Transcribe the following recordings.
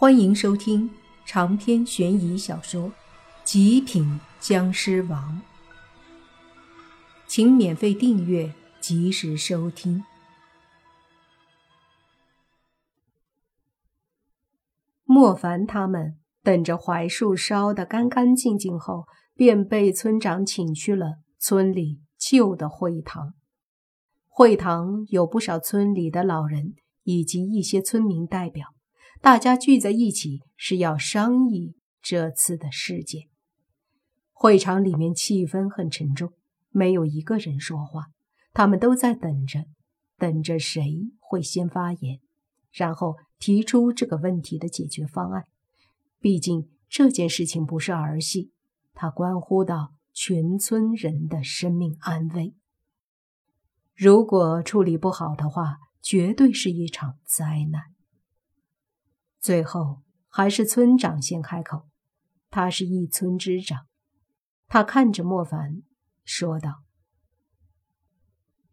欢迎收听长篇悬疑小说《极品僵尸王》，请免费订阅，及时收听。莫凡他们等着槐树烧得干干净净后，便被村长请去了村里旧的会堂。会堂有不少村里的老人以及一些村民代表。大家聚在一起是要商议这次的事件。会场里面气氛很沉重，没有一个人说话，他们都在等着，等着谁会先发言，然后提出这个问题的解决方案。毕竟这件事情不是儿戏，它关乎到全村人的生命安危。如果处理不好的话，绝对是一场灾难。最后还是村长先开口，他是一村之长。他看着莫凡说道：“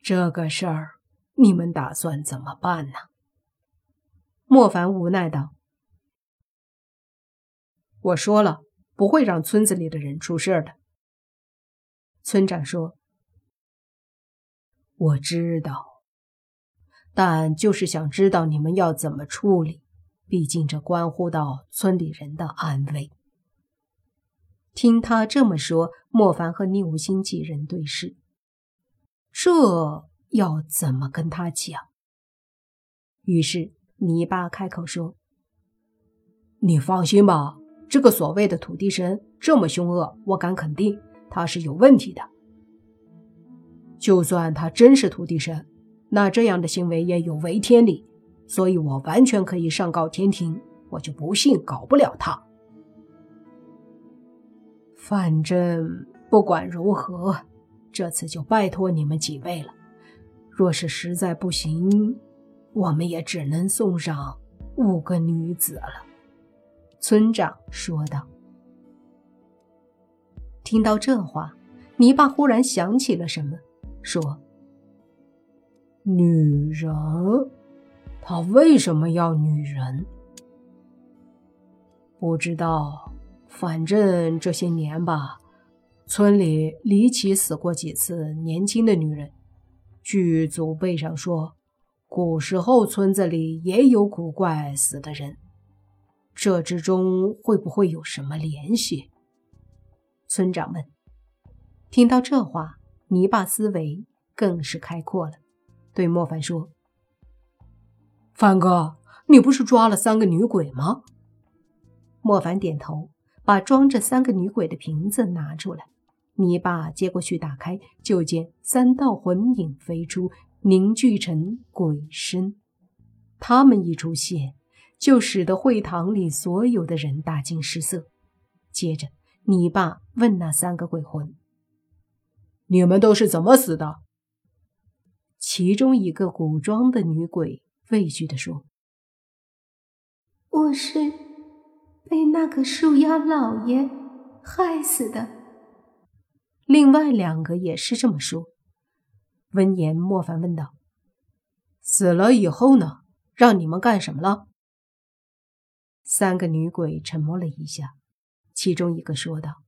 这个事儿你们打算怎么办呢？”莫凡无奈道：“我说了，不会让村子里的人出事的。”村长说：“我知道，但就是想知道你们要怎么处理。”毕竟这关乎到村里人的安危。听他这么说，莫凡和宁无心几人对视，这要怎么跟他讲？于是泥巴开口说：“你放心吧，这个所谓的土地神这么凶恶，我敢肯定他是有问题的。就算他真是土地神，那这样的行为也有违天理。”所以我完全可以上告天庭，我就不信搞不了他。反正不管如何，这次就拜托你们几位了。若是实在不行，我们也只能送上五个女子了。”村长说道。听到这话，泥巴忽然想起了什么，说：“女人。”他为什么要女人？不知道，反正这些年吧，村里离奇死过几次年轻的女人。据祖辈上说，古时候村子里也有古怪死的人，这之中会不会有什么联系？村长问。听到这话，泥巴思维更是开阔了，对莫凡说。凡哥，你不是抓了三个女鬼吗？莫凡点头，把装着三个女鬼的瓶子拿出来。泥巴接过去打开，就见三道魂影飞出，凝聚成鬼身。他们一出现，就使得会堂里所有的人大惊失色。接着，泥巴问那三个鬼魂：“你们都是怎么死的？”其中一个古装的女鬼。畏惧地说：“我是被那个树妖老爷害死的。”另外两个也是这么说。闻言，莫凡问道：“死了以后呢？让你们干什么了？”三个女鬼沉默了一下，其中一个说道：“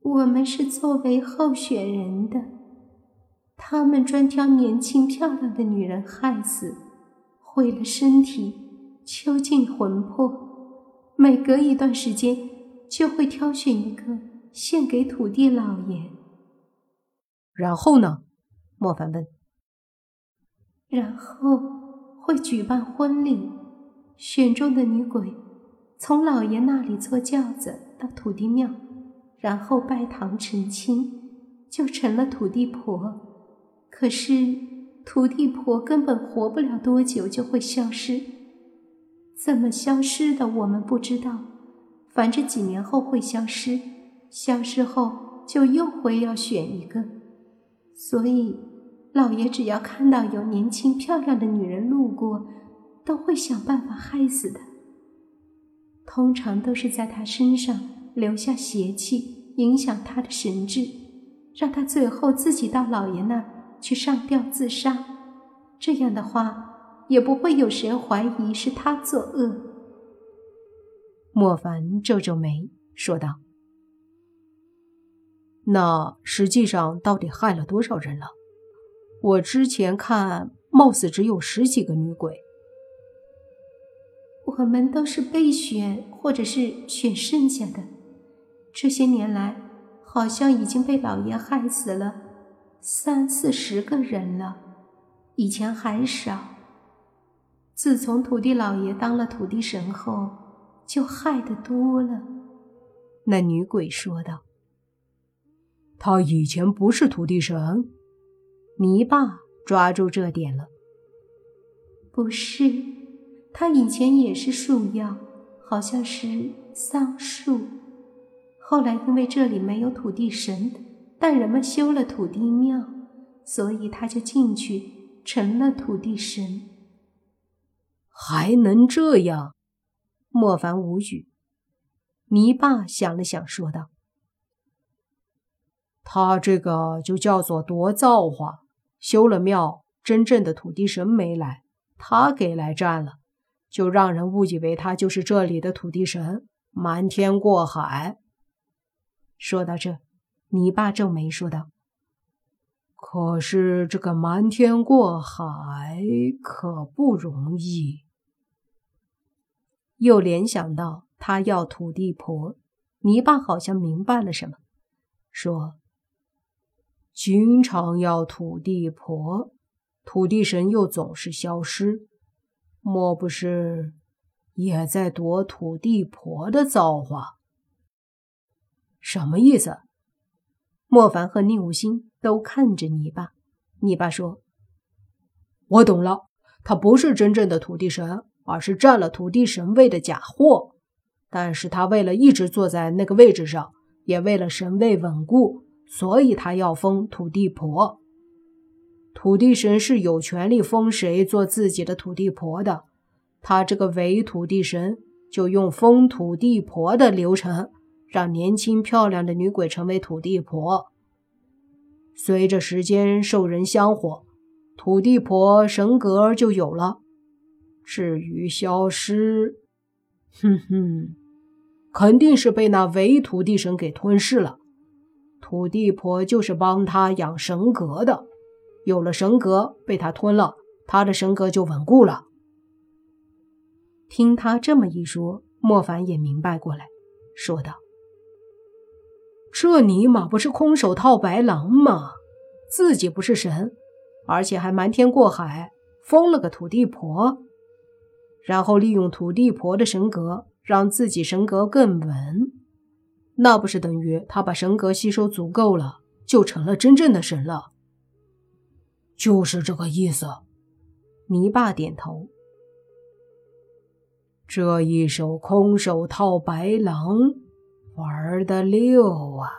我们是作为候选人的。”他们专挑年轻漂亮的女人害死，毁了身体，囚禁魂魄。每隔一段时间，就会挑选一个献给土地老爷。然后呢？莫凡问。然后会举办婚礼，选中的女鬼从老爷那里坐轿子到土地庙，然后拜堂成亲，就成了土地婆。可是土地婆根本活不了多久就会消失，怎么消失的我们不知道，反正几年后会消失，消失后就又会要选一个，所以老爷只要看到有年轻漂亮的女人路过，都会想办法害死她。通常都是在她身上留下邪气，影响她的神智，让她最后自己到老爷那。去上吊自杀，这样的话，也不会有谁怀疑是他作恶。莫凡皱皱眉说道：“那实际上到底害了多少人了？我之前看，貌似只有十几个女鬼。我们都是备选，或者是选剩下的。这些年来，好像已经被老爷害死了三四十个人了，以前还少。”自从土地老爷当了土地神后，就害得多了。那女鬼说道：“他以前不是土地神。”泥巴抓住这点了。不是，他以前也是树妖，好像是桑树。后来因为这里没有土地神，但人们修了土地庙，所以他就进去成了土地神。还能这样？莫凡无语。泥巴想了想，说道：“他这个就叫做夺造化。修了庙，真正的土地神没来，他给来占了，就让人误以为他就是这里的土地神，瞒天过海。”说到这，泥巴皱眉说道：“可是这个瞒天过海可不容易。”又联想到他要土地婆，泥巴好像明白了什么，说：“经常要土地婆，土地神又总是消失，莫不是也在夺土地婆的造化？”什么意思？莫凡和宁武星都看着泥巴。泥巴说：“我懂了，他不是真正的土地神。”而是占了土地神位的假货，但是他为了一直坐在那个位置上，也为了神位稳固，所以他要封土地婆。土地神是有权利封谁做自己的土地婆的，他这个伪土地神就用封土地婆的流程，让年轻漂亮的女鬼成为土地婆。随着时间受人香火，土地婆神格就有了。至于消失，哼哼，肯定是被那伪土地神给吞噬了。土地婆就是帮他养神格的，有了神格被他吞了，他的神格就稳固了。听他这么一说，莫凡也明白过来，说道：“这尼玛不是空手套白狼吗？自己不是神，而且还瞒天过海，封了个土地婆。”然后利用土地婆的神格，让自己神格更稳，那不是等于他把神格吸收足够了，就成了真正的神了？就是这个意思。泥巴点头。这一手空手套白狼，玩的溜啊！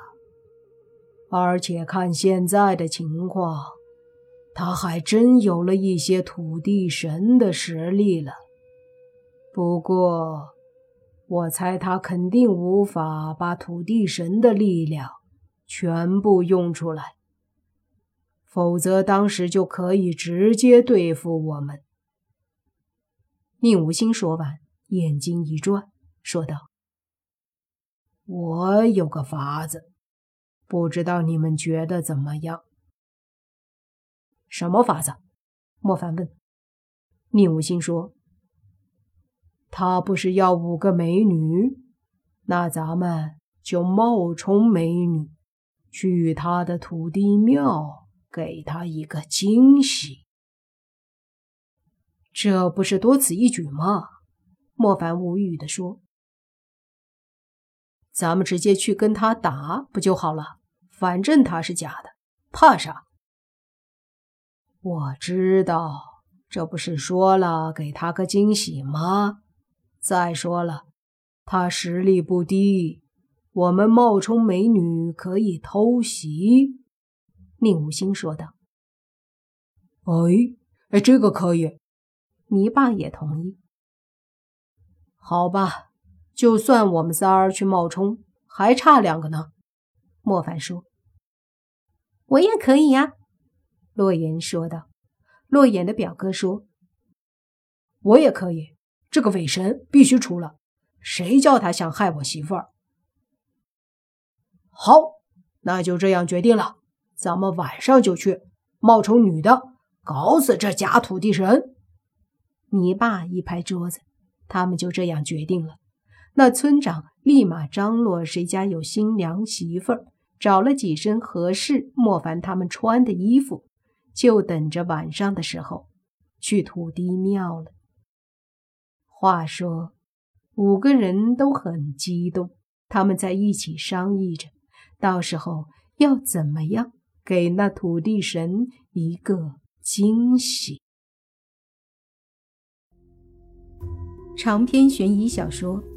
而且看现在的情况，他还真有了一些土地神的实力了。不过，我猜他肯定无法把土地神的力量全部用出来，否则当时就可以直接对付我们。宁无心说完，眼睛一转，说道：“我有个法子，不知道你们觉得怎么样？”什么法子？莫凡问。宁无心说。他不是要五个美女，那咱们就冒充美女，去他的土地庙给他一个惊喜。这不是多此一举吗？莫凡无语的说：“咱们直接去跟他打不就好了？反正他是假的，怕啥？”我知道，这不是说了给他个惊喜吗？再说了，他实力不低，我们冒充美女可以偷袭。”宁无心说道。“哎哎，这个可以。”泥巴也同意。“好吧，就算我们仨儿去冒充，还差两个呢。”莫凡说。“我也可以呀。”洛言说道。洛言的表哥说。我也可以。这个伪神必须除了。谁叫他想害我媳妇儿？好，那就这样决定了。咱们晚上就去，冒充女的，搞死这假土地神。你爸一拍桌子，他们就这样决定了。那村长立马张罗谁家有新娘媳妇儿，找了几身合适、莫凡他们穿的衣服，就等着晚上的时候去土地庙了。话说，五个人都很激动，他们在一起商议着，到时候要怎么样给那土地神一个惊喜。长篇悬疑小说《